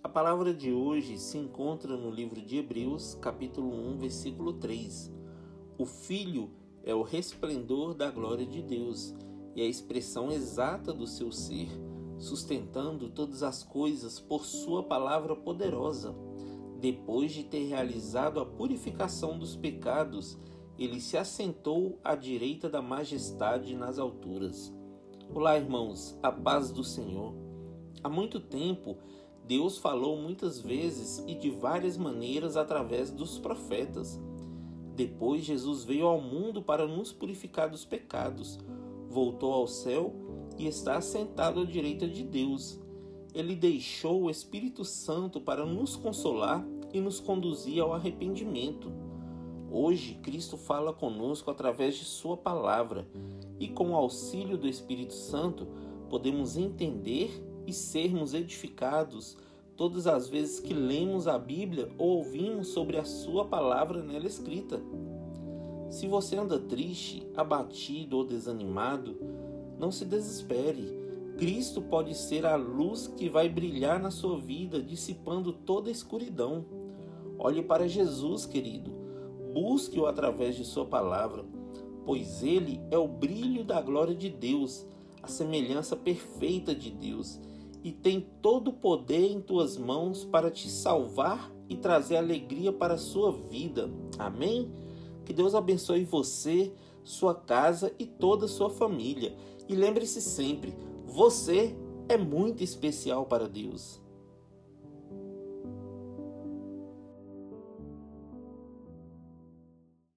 A palavra de hoje se encontra no livro de Hebreus, capítulo 1, versículo 3. O Filho é o resplendor da glória de Deus e a expressão exata do seu ser, sustentando todas as coisas por sua palavra poderosa. Depois de ter realizado a purificação dos pecados, ele se assentou à direita da majestade nas alturas. Olá, irmãos, a paz do Senhor. Há muito tempo, Deus falou muitas vezes e de várias maneiras através dos profetas. Depois, Jesus veio ao mundo para nos purificar dos pecados, voltou ao céu e está assentado à direita de Deus. Ele deixou o Espírito Santo para nos consolar e nos conduzir ao arrependimento. Hoje, Cristo fala conosco através de Sua palavra e, com o auxílio do Espírito Santo, podemos entender e sermos edificados todas as vezes que lemos a Bíblia ou ouvimos sobre a Sua palavra nela escrita. Se você anda triste, abatido ou desanimado, não se desespere. Cristo pode ser a luz que vai brilhar na sua vida, dissipando toda a escuridão. Olhe para Jesus, querido. Busque-o através de Sua palavra, pois Ele é o brilho da glória de Deus, a semelhança perfeita de Deus, e tem todo o poder em tuas mãos para te salvar e trazer alegria para a sua vida. Amém? Que Deus abençoe você, sua casa e toda a sua família. E lembre-se sempre: você é muito especial para Deus.